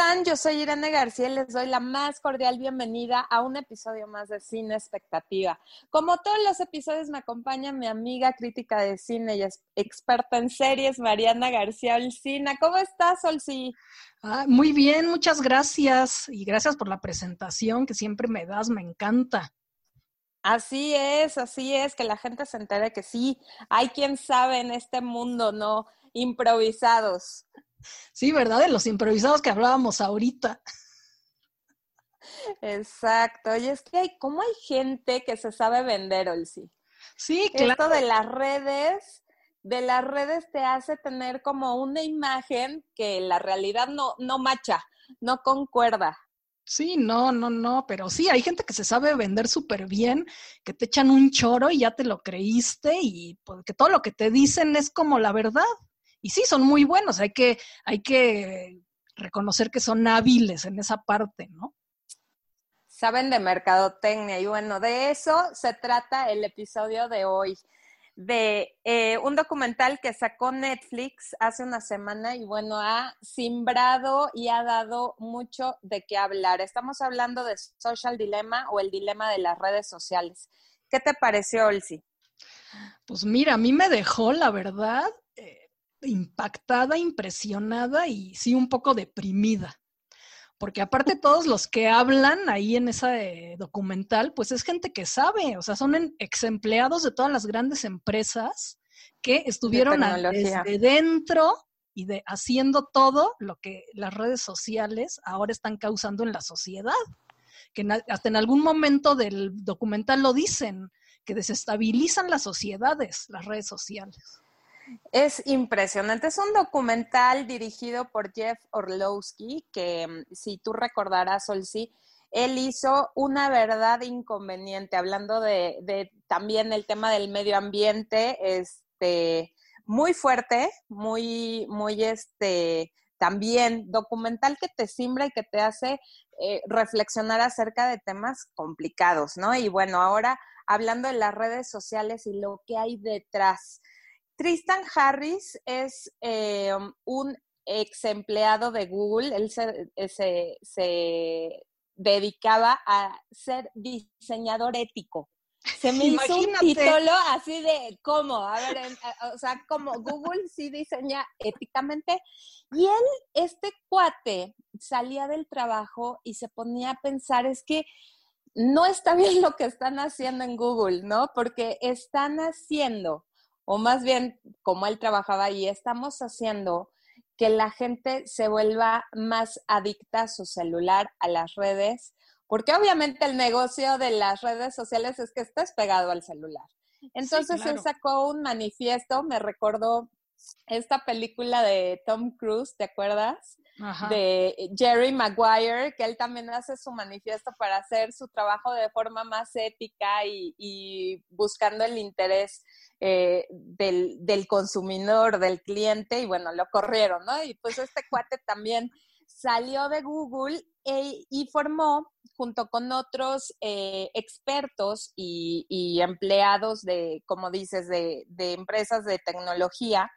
están? Yo soy Irene García y les doy la más cordial bienvenida a un episodio más de Cine Expectativa. Como todos los episodios me acompaña mi amiga crítica de cine y experta en series, Mariana García Olcina. ¿Cómo estás, Olci? Ah, muy bien, muchas gracias y gracias por la presentación que siempre me das, me encanta. Así es, así es, que la gente se entere que sí, hay quien sabe en este mundo, ¿no? Improvisados. Sí, ¿verdad? De los improvisados que hablábamos ahorita. Exacto. Y es que hay, ¿cómo hay gente que se sabe vender, Olsi? Sí, claro. Esto de las redes, de las redes te hace tener como una imagen que la realidad no, no macha, no concuerda. Sí, no, no, no, pero sí, hay gente que se sabe vender súper bien, que te echan un choro y ya te lo creíste y pues, que todo lo que te dicen es como la verdad. Y sí, son muy buenos, hay que, hay que reconocer que son hábiles en esa parte, ¿no? Saben de mercadotecnia y bueno, de eso se trata el episodio de hoy, de eh, un documental que sacó Netflix hace una semana y bueno, ha simbrado y ha dado mucho de qué hablar. Estamos hablando de Social Dilemma o el dilema de las redes sociales. ¿Qué te pareció, Olsi? Pues mira, a mí me dejó, la verdad, impactada, impresionada y sí un poco deprimida. Porque aparte todos los que hablan ahí en ese documental, pues es gente que sabe, o sea, son ex empleados de todas las grandes empresas que estuvieron desde dentro y de haciendo todo lo que las redes sociales ahora están causando en la sociedad. Que hasta en algún momento del documental lo dicen, que desestabilizan las sociedades, las redes sociales. Es impresionante. Es un documental dirigido por Jeff Orlowski, que mm, si tú recordarás, Olsi, él hizo una verdad inconveniente, hablando de, también el tema del medio ambiente, este, muy fuerte, muy, muy este, también documental que te simbra y que te hace eh, reflexionar acerca de temas complicados, ¿no? Y bueno, ahora hablando de las redes sociales y lo que hay detrás. Tristan Harris es eh, un ex empleado de Google. Él eh, se, dedicaba a ser diseñador ético. Se me hizo un título así de cómo, a ver, o sea, como Google sí diseña éticamente. Y él, este cuate, salía del trabajo y se ponía a pensar, es que no está bien lo que están haciendo en Google, ¿no? Porque están haciendo o más bien como él trabajaba ahí, estamos haciendo que la gente se vuelva más adicta a su celular, a las redes, porque obviamente el negocio de las redes sociales es que estés pegado al celular. Entonces él sacó un manifiesto, me recordó esta película de Tom Cruise, ¿te acuerdas? De Jerry Maguire, que él también hace su manifiesto para hacer su trabajo de forma más ética y buscando el interés eh, del, del, consumidor, del cliente, y bueno, lo corrieron, ¿no? Y pues este cuate también salió de Google e, y formó, junto con otros eh, expertos y, empleados de, como dices, de, de empresas de tecnología,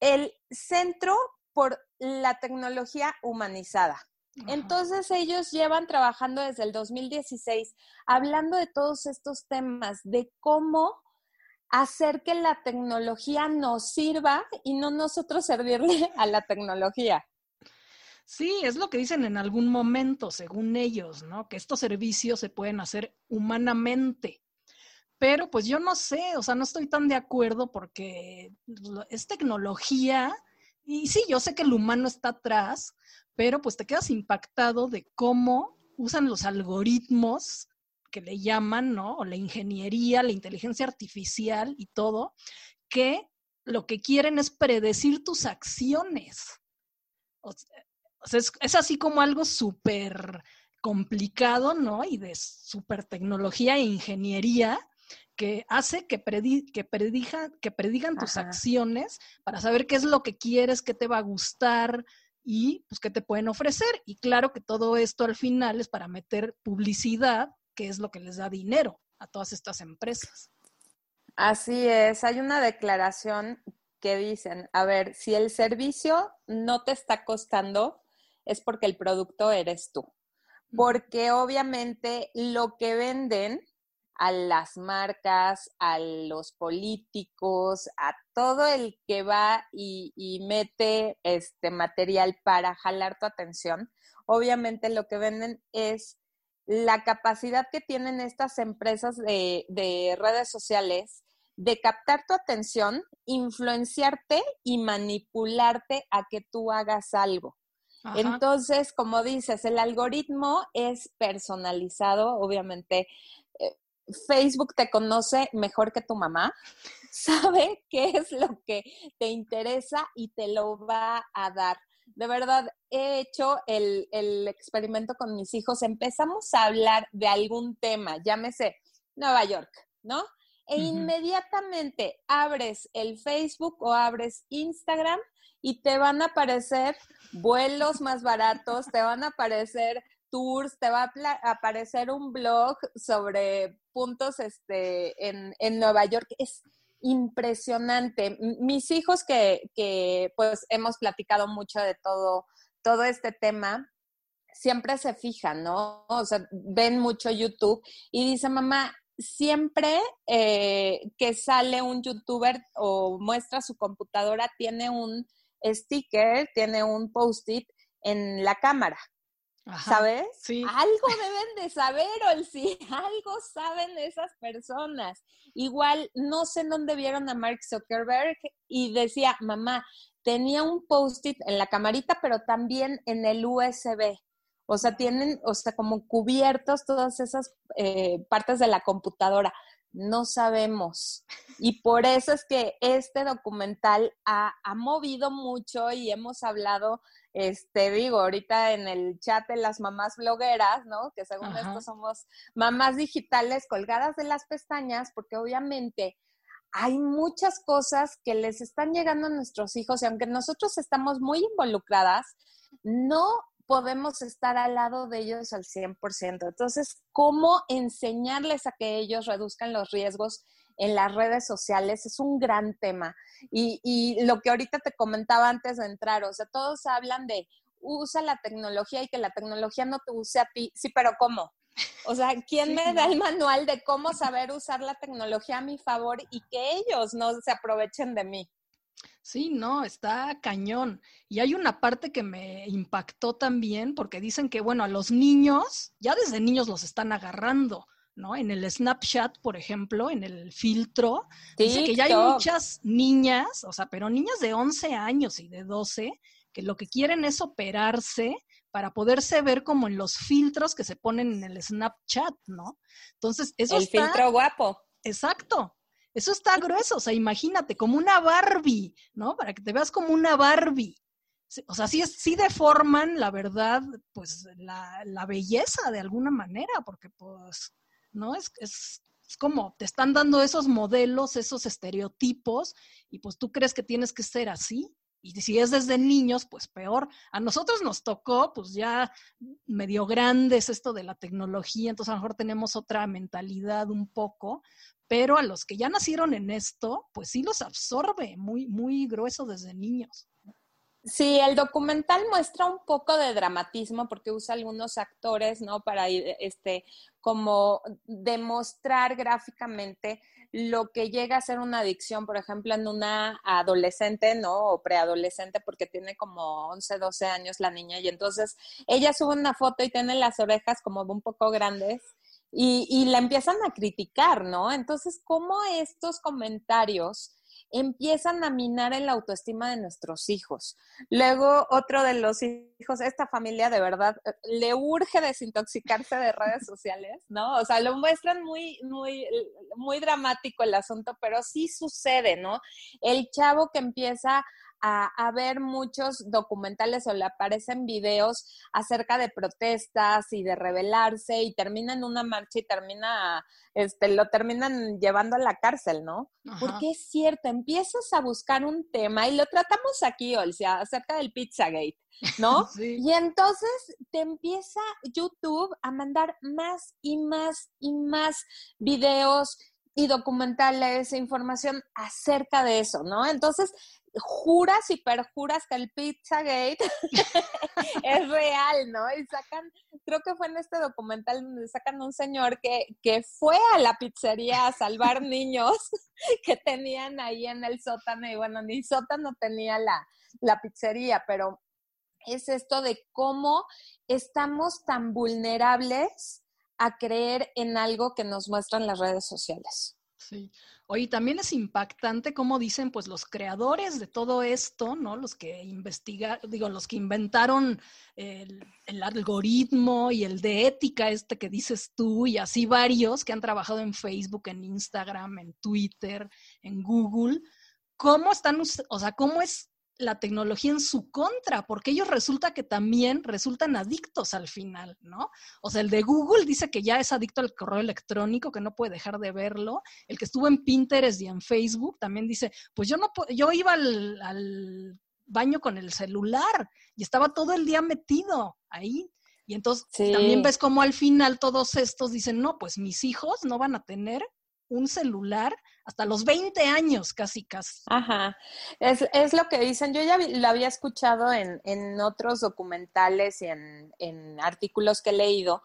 el Centro por la Tecnología Humanizada. Entonces ellos llevan trabajando desde el 2016 hablando de todos estos temas, de cómo hacer que la tecnología nos sirva y no nosotros servirle a la tecnología. Sí, es lo que dicen en algún momento, según ellos, ¿no? Que estos servicios se pueden hacer humanamente. Pero pues yo no sé, o sea, no estoy tan de acuerdo porque es tecnología y sí, yo sé que el humano está atrás, pero pues te quedas impactado de cómo usan los algoritmos que le llaman, ¿no? O la ingeniería, la inteligencia artificial y todo, que lo que quieren es predecir tus acciones. O sea, es, así como algo súper complicado, ¿no? Y de súper tecnología e ingeniería que hace que, que, que predigan tus acciones para saber qué es lo que quieres, qué te va a gustar y pues qué te pueden ofrecer. Y claro que todo esto al final es para meter publicidad que es lo que les da dinero a todas estas empresas. Así es, hay una declaración que dicen, a ver, si el servicio no te está costando, es porque el producto eres tú. Porque obviamente lo que venden a las marcas, a los políticos, a todo el que va y, mete este material para jalar tu atención, obviamente lo que venden es la capacidad que tienen estas empresas de, de redes sociales de captar tu atención, influenciarte y manipularte a que tú hagas algo. Entonces, como dices, el algoritmo es personalizado, obviamente. Facebook te conoce mejor que tu mamá, sabe qué es lo que te interesa y te lo va a dar. De verdad, he hecho el, el experimento con mis hijos. Empezamos a hablar de algún tema, llámese Nueva York, ¿no? e inmediatamente abres el Facebook o abres Instagram y te van a aparecer vuelos más baratos, te van a aparecer tours, te va a aparecer un blog sobre puntos este, en, en Nueva York. Es impresionante. Mis hijos que, que pues hemos platicado mucho de todo, todo este tema, siempre se fijan, ¿no? O sea, ven mucho YouTube y dicen, mamá, siempre eh, que sale un youtuber o muestra su computadora, tiene un sticker, tiene un post-it en la cámara. ¿Sabes? Sí. Algo deben de saber, o si algo saben esas personas. Igual, no sé dónde vieron a Mark Zuckerberg y decía, mamá, tenía un post-it en la camarita, pero también en el USB. O sea, tienen, o sea, como cubiertos todas esas eh, partes de la computadora. No sabemos. Y por eso es que este documental ha, movido mucho y hemos hablado, este, digo, ahorita en el chat de las mamás blogueras, ¿no? Que según esto somos mamás digitales colgadas de las pestañas, porque obviamente hay muchas cosas que les están llegando a nuestros hijos y aunque nosotros estamos muy involucradas, no podemos estar al lado de ellos al 100%. Entonces, ¿cómo enseñarles a que ellos reduzcan los riesgos en las redes sociales? Es un gran tema. Y, y lo que ahorita te comentaba antes de entrar, o sea, todos hablan de usa la tecnología y que la tecnología no te use a ti. Sí, pero ¿cómo? O sea, ¿quién me da el manual de cómo saber usar la tecnología a mi favor y que ellos no se aprovechen de mí? Sí, no, está cañón. Y hay una parte que me impactó también, porque dicen que, bueno, a los niños, ya desde niños los están agarrando, ¿no? En el Snapchat, por ejemplo, en el filtro, dice que ya hay muchas niñas, o sea, pero niñas de 11 años y de 12, que lo que quieren es operarse para poderse ver como en los filtros que se ponen en el Snapchat, ¿no? Entonces, eso el filtro guapo. Exacto. Eso está grueso, o sea, imagínate, como una Barbie, ¿no? Para que te veas como una Barbie. O sea, sí, sí deforman, la verdad, pues la, la belleza de alguna manera, porque pues, ¿no? Es, es, es como te están dando esos modelos, esos estereotipos, y pues tú crees que tienes que ser así. Y si es desde niños, pues peor. A nosotros nos tocó, pues ya medio grandes esto de la tecnología, entonces a lo mejor tenemos otra mentalidad un poco, pero a los que ya nacieron en esto, pues sí los absorbe muy, muy grueso desde niños. Sí, el documental muestra un poco de dramatismo porque usa algunos actores, ¿no? Para este, como demostrar gráficamente lo que llega a ser una adicción, por ejemplo, en una adolescente, ¿no? O preadolescente, porque tiene como 11, 12 años la niña, y entonces ella sube una foto y tiene las orejas como un poco grandes y, la empiezan a criticar, ¿no? Entonces, ¿cómo estos comentarios empiezan a minar el autoestima de nuestros hijos? Luego, otro de los hijos, esta familia de verdad eh, le urge desintoxicarse de redes sociales, ¿no? O sea, lo muestran muy, muy, muy dramático el asunto, pero sí sucede, ¿no? El chavo que empieza a, ver muchos documentales o le aparecen videos acerca de protestas y de rebelarse y termina en una marcha y termina, este, lo terminan llevando a la cárcel, ¿no? Porque es cierto, empiezas a buscar un tema y lo tratamos aquí, o sea, acerca del Pizzagate. ¿no? Y entonces te empieza YouTube a mandar más y más y más videos y documentales e información acerca de eso, ¿no? Entonces juras y perjuras que el Pizzagate es real, ¿no? Y sacan, creo que fue en este documental donde sacan un señor que, que fue a la pizzería a salvar niños que tenían ahí en el sótano, y bueno, ni sótano tenía la, la pizzería, pero es esto de cómo estamos tan vulnerables a creer en algo que nos muestran las redes sociales. Sí. Oye, también es impactante como dicen, pues los creadores de todo esto, ¿no? Los que investigaron, digo, los que inventaron el, el, algoritmo y el de ética este que dices tú y así varios que han trabajado en Facebook, en Instagram, en Twitter, en Google, ¿cómo están, o sea, cómo es la tecnología en su contra, porque ellos resulta que también resultan adictos al final, ¿no? O sea, el de Google dice que ya es adicto al correo electrónico, que no puede dejar de verlo. El que estuvo en Pinterest y en Facebook también dice, pues yo no, yo iba al, baño con el celular y estaba todo el día metido ahí. Y entonces también ves como al final todos estos dicen, no, pues mis hijos no van a tener un celular hasta los 20 años, casi, casi. Ajá, es, es lo que dicen. Yo ya lo había escuchado en, en otros documentales y en, en artículos que he leído,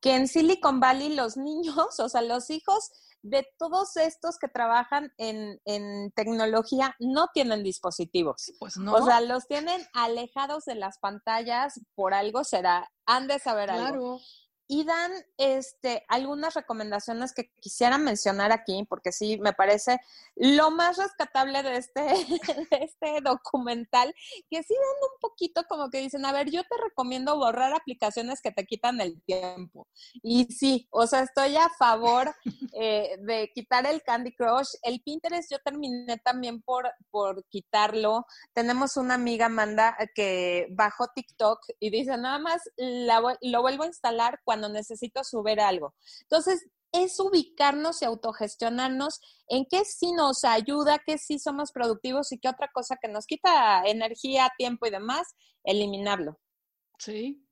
que en Silicon Valley los niños, o sea, los hijos de todos estos que trabajan en, en, tecnología no tienen dispositivos. Pues no. O sea, los tienen alejados de las pantallas, por algo será, han de saber claro. algo y dan este, algunas recomendaciones que quisiera mencionar aquí, porque sí, me parece lo más rescatable de este, de este documental, que sí dan un poquito como que dicen, a ver, yo te recomiendo borrar aplicaciones que te quitan el tiempo. Y sí, o sea, estoy a favor eh, de quitar el Candy Crush. El Pinterest yo terminé también por, por quitarlo. Tenemos una amiga, Amanda, que bajó TikTok y dice, nada más lo vuelvo a instalar cuando cuando necesito subir algo. Entonces, es ubicarnos y autogestionarnos en qué sí nos ayuda, qué sí somos productivos y qué otra cosa que nos quita energía, tiempo y demás, eliminarlo. Sí.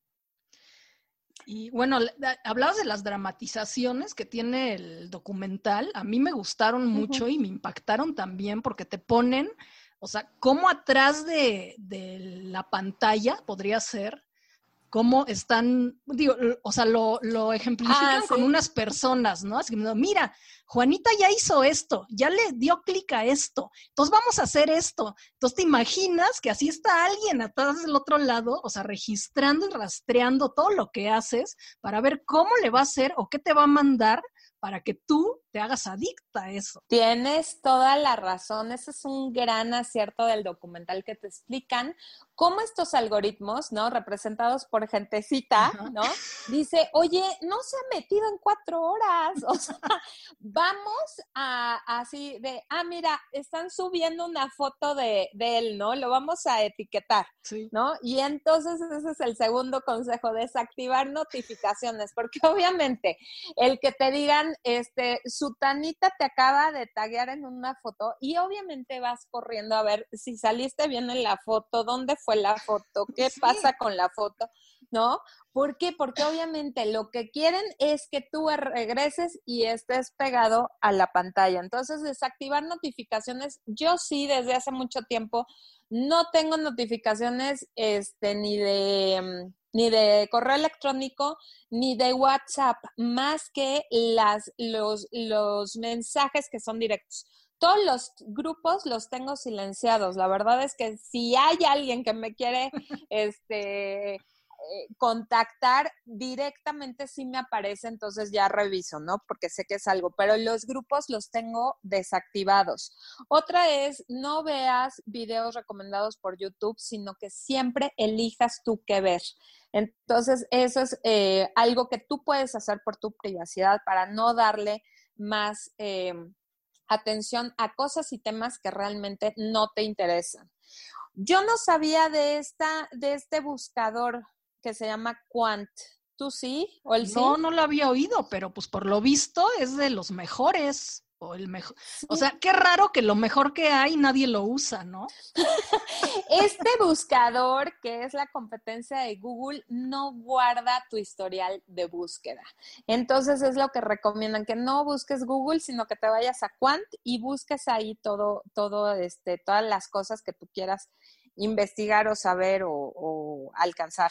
Y bueno, hablabas de las dramatizaciones que tiene el documental. A mí me gustaron mucho y me impactaron también porque te ponen, o sea, cómo atrás de, de la pantalla podría ser cómo están, digo, o sea, lo, lo ejemplifican ah, con unas personas, ¿no? Así que, mira, Juanita ya hizo esto, ya le dio clic a esto, entonces vamos a hacer esto. Entonces te imaginas que así está alguien atrás del otro lado, o sea, registrando y rastreando todo lo que haces para ver cómo le va a hacer o qué te va a mandar para que tú te hagas adicta a eso. Tienes toda la razón. Ese es un gran acierto del documental que te explican cómo estos algoritmos, ¿no? Representados por gentecita, ¿no? Dice, oye, no se ha metido en cuatro horas. O sea, vamos a así de, ah, mira, están subiendo una foto de, de él, ¿no? Lo vamos a etiquetar, sí. ¿no? Y entonces ese es el segundo consejo, desactivar notificaciones, porque obviamente el que te digan, este, su tanita te acaba de taguear en una foto y obviamente vas corriendo a ver si saliste bien en la foto, dónde fue la foto, qué sí. pasa con la foto, ¿no? ¿Por qué? Porque obviamente lo que quieren es que tú regreses y estés pegado a la pantalla. Entonces, desactivar notificaciones, yo sí desde hace mucho tiempo no tengo notificaciones este, ni de ni de correo electrónico, ni de WhatsApp, más que las, los, los mensajes que son directos. Todos los grupos los tengo silenciados. La verdad es que si hay alguien que me quiere este, eh, contactar directamente si me aparece, entonces ya reviso, ¿no? Porque sé que es algo, pero los grupos los tengo desactivados. Otra es, no veas videos recomendados por YouTube, sino que siempre elijas tú qué ver. Entonces, eso es eh, algo que tú puedes hacer por tu privacidad para no darle más eh, atención a cosas y temas que realmente no te interesan. Yo no sabía de esta, de este buscador que se llama Quant. ¿Tú sí? ¿O el no, sí? no lo había oído, pero pues por lo visto es de los mejores. O el mejor. O sea, qué raro que lo mejor que hay nadie lo usa, ¿no? Este buscador, que es la competencia de Google, no guarda tu historial de búsqueda. Entonces es lo que recomiendan, que no busques Google, sino que te vayas a Quant y busques ahí todo, todo, este, todas las cosas que tú quieras investigar o saber o, alcanzar.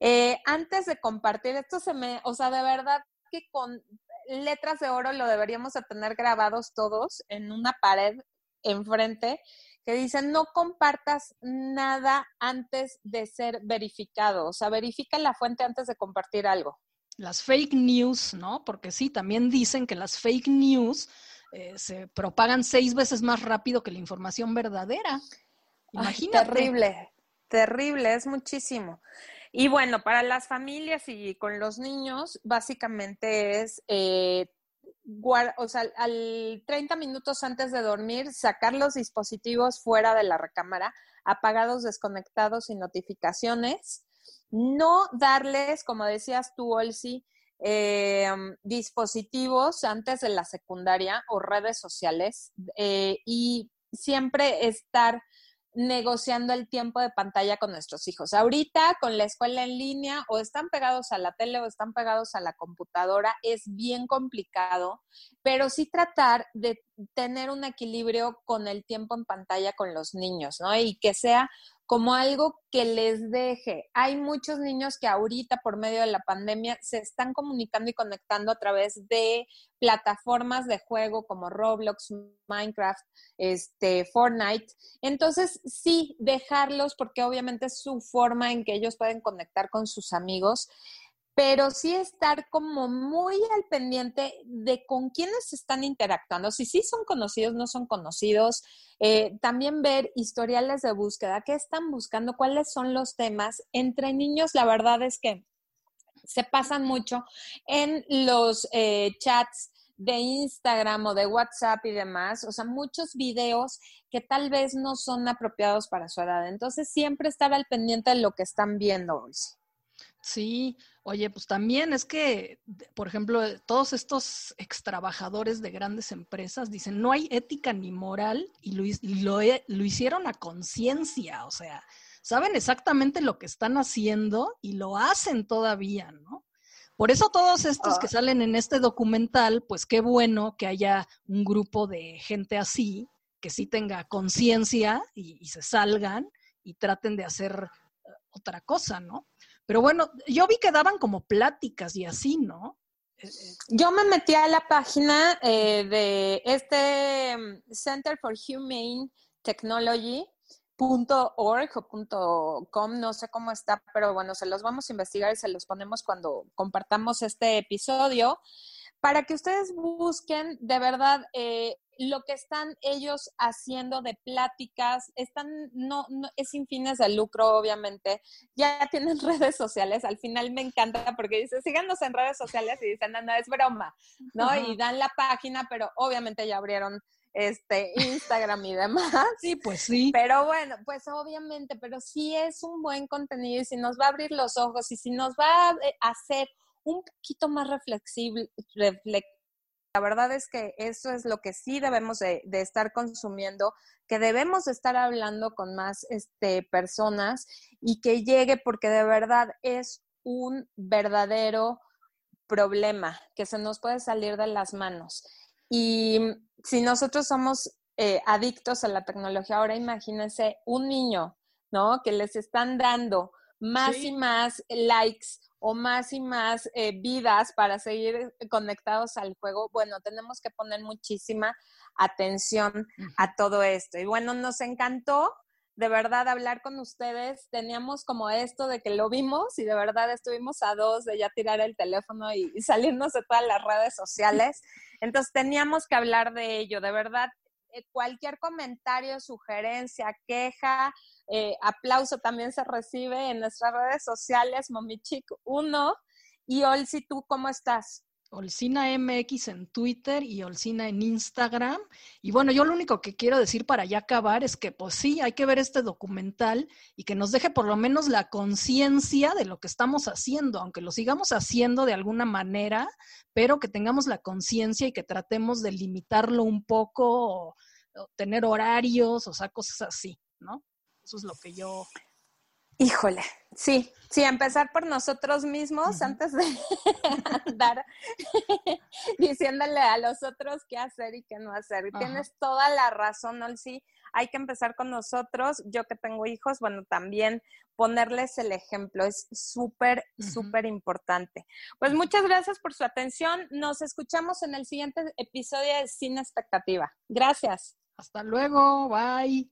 Eh, antes de compartir, esto se me, o sea, de verdad que con letras de oro lo deberíamos de tener grabados todos en una pared enfrente que dicen no compartas nada antes de ser verificado, o sea, verifica la fuente antes de compartir algo. Las fake news, ¿no? Porque sí, también dicen que las fake news eh, se propagan seis veces más rápido que la información verdadera. Imagínate. terrible, terrible, es muchísimo. Y bueno, para las familias y con los niños, básicamente es, eh, o sea, al 30 minutos antes de dormir, sacar los dispositivos fuera de la recámara, apagados, desconectados y notificaciones. No darles, como decías tú, Olsi, eh, dispositivos antes de la secundaria o redes sociales eh, y siempre estar negociando el tiempo de pantalla con nuestros hijos. Ahorita con la escuela en línea o están pegados a la tele o están pegados a la computadora, es bien complicado, pero sí tratar de tener un equilibrio con el tiempo en pantalla con los niños, ¿no? Y que sea como algo que les deje. Hay muchos niños que ahorita por medio de la pandemia se están comunicando y conectando a través de plataformas de juego como Roblox, Minecraft, este, Fortnite. Entonces, sí, dejarlos porque obviamente es su forma en que ellos pueden conectar con sus amigos pero sí estar como muy al pendiente de con quiénes están interactuando, si sí son conocidos, no son conocidos, eh, también ver historiales de búsqueda, qué están buscando, cuáles son los temas. Entre niños, la verdad es que se pasan mucho en los eh, chats de Instagram o de WhatsApp y demás, o sea, muchos videos que tal vez no son apropiados para su edad. Entonces, siempre estar al pendiente de lo que están viendo hoy. Sí, oye, pues también es que, por ejemplo, todos estos extrabajadores de grandes empresas dicen, no hay ética ni moral y lo, lo, lo hicieron a conciencia, o sea, saben exactamente lo que están haciendo y lo hacen todavía, ¿no? Por eso todos estos que ah. salen en este documental, pues qué bueno que haya un grupo de gente así, que sí tenga conciencia y, y se salgan y traten de hacer eh, otra cosa, ¿no? Pero bueno, yo vi que daban como pláticas y así, ¿no? Eh, eh, yo me metí a la página eh, de este mm, Center for Humane Technology. .org o .com, no sé cómo está, pero bueno, se los vamos a investigar y se los ponemos cuando compartamos este episodio para que ustedes busquen de verdad eh, lo que están ellos haciendo de pláticas, están, no, no, es sin fines de lucro, obviamente, ya tienen redes sociales, al final me encanta porque dice, síganos en redes sociales y dicen, no, no, es broma, ¿no? Y dan la página, pero obviamente ya abrieron este Instagram y demás. Sí, pues sí. Pero bueno, pues obviamente, pero sí es un buen contenido y si nos va a abrir los ojos y si nos va a eh, hacer un poquito más reflexible, la verdad es que eso es lo que sí debemos de, estar consumiendo, que debemos de estar hablando con más este, personas y que llegue porque de verdad es un verdadero problema que se nos puede salir de las manos. Y si nosotros somos eh, adictos a la tecnología, ahora imagínense un niño, ¿no? Que les están dando más y más likes o más y más eh, vidas para seguir conectados al juego, bueno, tenemos que poner muchísima atención a todo esto. Y bueno, nos encantó de verdad hablar con ustedes. Teníamos como esto de que lo vimos y de verdad estuvimos a dos de ya tirar el teléfono y, y salirnos de todas las redes sociales. Entonces teníamos que hablar de ello. De verdad, cualquier comentario, sugerencia, queja, eh, aplauso también se recibe en nuestras redes sociales, Momichic1. Y Olsi, ¿tú cómo estás? Olcina MX en Twitter y Olcina en Instagram. Y bueno, yo lo único que quiero decir para ya acabar es que pues sí, hay que ver este documental y que nos deje por lo menos la conciencia de lo que estamos haciendo, aunque lo sigamos haciendo de alguna manera, pero que tengamos la conciencia y que tratemos de limitarlo un poco, o, tener horarios, o sea, cosas así, ¿no? Eso es lo que yo Híjole, sí, sí, empezar por nosotros mismos antes de andar diciéndole a los otros qué hacer y qué no hacer. Y tienes toda la razón, sí, hay que empezar con nosotros. Yo que tengo hijos, bueno, también ponerles el ejemplo es súper, súper importante. Pues muchas gracias por su atención. Nos escuchamos en el siguiente episodio de Sin Expectativa. Gracias. Hasta luego, bye.